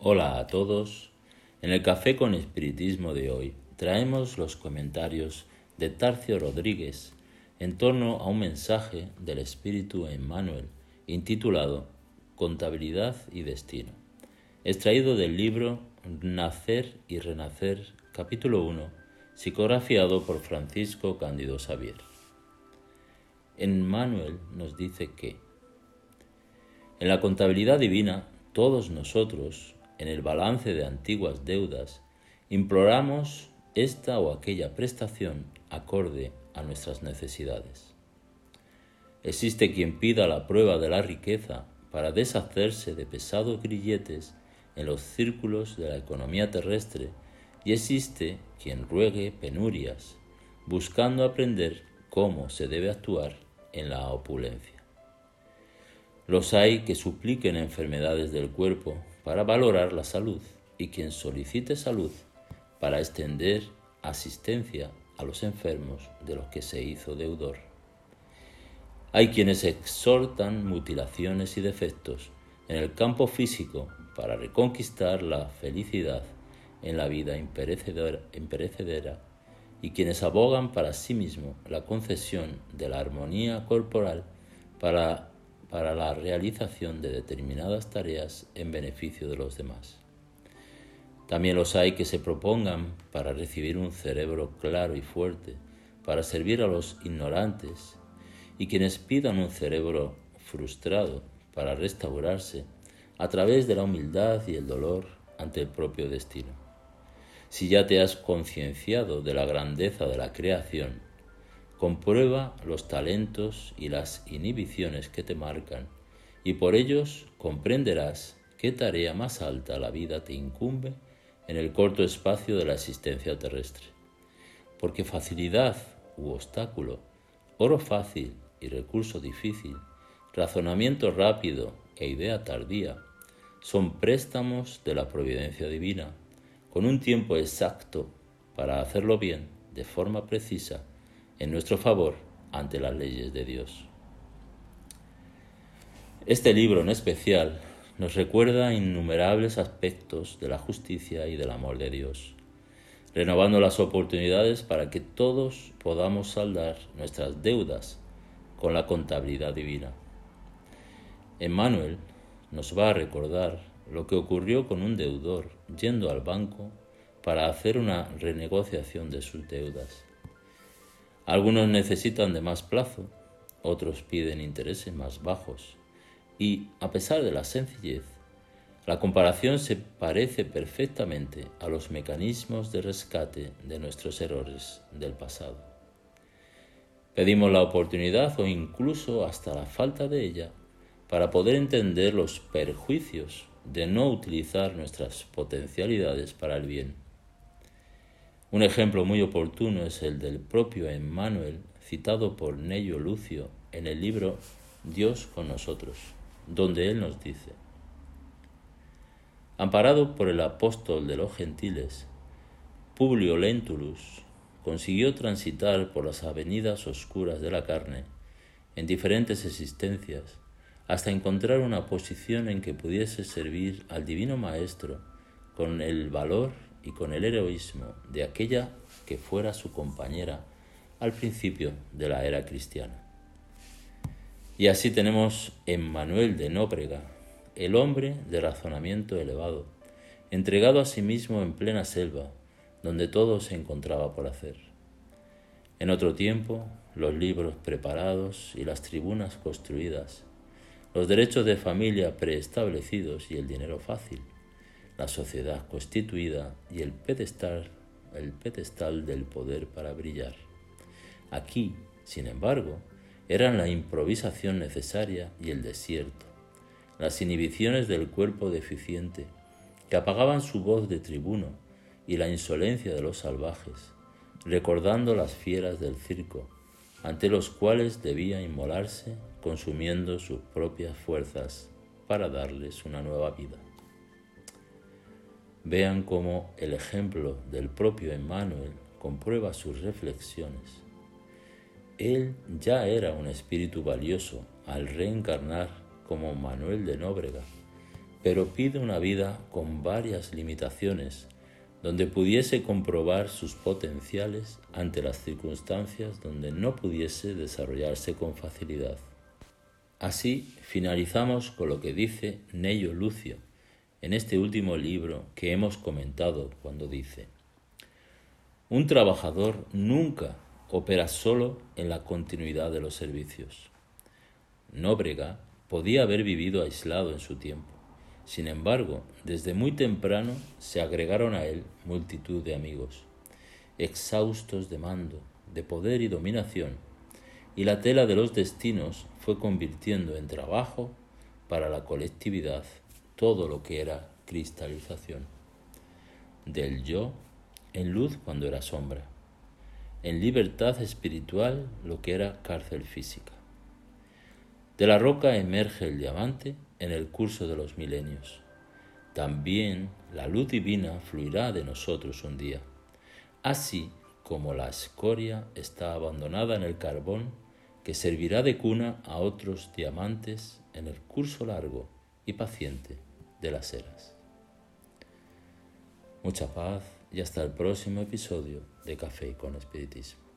Hola a todos. En el Café con Espiritismo de hoy traemos los comentarios de Tarcio Rodríguez en torno a un mensaje del Espíritu Emmanuel intitulado Contabilidad y Destino, extraído del libro Nacer y Renacer, capítulo 1, psicografiado por Francisco Cándido Xavier. Emmanuel nos dice que en la contabilidad divina todos nosotros en el balance de antiguas deudas, imploramos esta o aquella prestación acorde a nuestras necesidades. Existe quien pida la prueba de la riqueza para deshacerse de pesados grilletes en los círculos de la economía terrestre y existe quien ruegue penurias, buscando aprender cómo se debe actuar en la opulencia. Los hay que supliquen enfermedades del cuerpo para valorar la salud y quien solicite salud para extender asistencia a los enfermos de los que se hizo deudor. Hay quienes exhortan mutilaciones y defectos en el campo físico para reconquistar la felicidad en la vida imperecedera y quienes abogan para sí mismo la concesión de la armonía corporal para para la realización de determinadas tareas en beneficio de los demás. También los hay que se propongan para recibir un cerebro claro y fuerte, para servir a los ignorantes, y quienes pidan un cerebro frustrado para restaurarse a través de la humildad y el dolor ante el propio destino. Si ya te has concienciado de la grandeza de la creación, Comprueba los talentos y las inhibiciones que te marcan y por ellos comprenderás qué tarea más alta la vida te incumbe en el corto espacio de la existencia terrestre. Porque facilidad u obstáculo, oro fácil y recurso difícil, razonamiento rápido e idea tardía, son préstamos de la providencia divina, con un tiempo exacto para hacerlo bien, de forma precisa, en nuestro favor ante las leyes de Dios. Este libro en especial nos recuerda innumerables aspectos de la justicia y del amor de Dios, renovando las oportunidades para que todos podamos saldar nuestras deudas con la contabilidad divina. Emmanuel nos va a recordar lo que ocurrió con un deudor yendo al banco para hacer una renegociación de sus deudas. Algunos necesitan de más plazo, otros piden intereses más bajos y, a pesar de la sencillez, la comparación se parece perfectamente a los mecanismos de rescate de nuestros errores del pasado. Pedimos la oportunidad o incluso hasta la falta de ella para poder entender los perjuicios de no utilizar nuestras potencialidades para el bien un ejemplo muy oportuno es el del propio Emmanuel, citado por Nello Lucio en el libro Dios con nosotros, donde él nos dice, Amparado por el apóstol de los gentiles, Publio Lentulus consiguió transitar por las avenidas oscuras de la carne, en diferentes existencias, hasta encontrar una posición en que pudiese servir al Divino Maestro con el valor y con el heroísmo de aquella que fuera su compañera al principio de la era cristiana. Y así tenemos en Manuel de Nóbrega, el hombre de razonamiento elevado, entregado a sí mismo en plena selva, donde todo se encontraba por hacer. En otro tiempo, los libros preparados y las tribunas construidas, los derechos de familia preestablecidos y el dinero fácil la sociedad constituida y el pedestal, el pedestal del poder para brillar. Aquí, sin embargo, eran la improvisación necesaria y el desierto, las inhibiciones del cuerpo deficiente, que apagaban su voz de tribuno y la insolencia de los salvajes, recordando las fieras del circo, ante los cuales debía inmolarse consumiendo sus propias fuerzas para darles una nueva vida. Vean cómo el ejemplo del propio Emmanuel comprueba sus reflexiones. Él ya era un espíritu valioso al reencarnar como Manuel de Nóbrega, pero pide una vida con varias limitaciones, donde pudiese comprobar sus potenciales ante las circunstancias donde no pudiese desarrollarse con facilidad. Así finalizamos con lo que dice Nello Lucio en este último libro que hemos comentado cuando dice, un trabajador nunca opera solo en la continuidad de los servicios. Nóbrega podía haber vivido aislado en su tiempo. Sin embargo, desde muy temprano se agregaron a él multitud de amigos, exhaustos de mando, de poder y dominación, y la tela de los destinos fue convirtiendo en trabajo para la colectividad todo lo que era cristalización. Del yo en luz cuando era sombra, en libertad espiritual lo que era cárcel física. De la roca emerge el diamante en el curso de los milenios. También la luz divina fluirá de nosotros un día, así como la escoria está abandonada en el carbón que servirá de cuna a otros diamantes en el curso largo y paciente de las eras. Mucha paz y hasta el próximo episodio de Café con Espiritismo.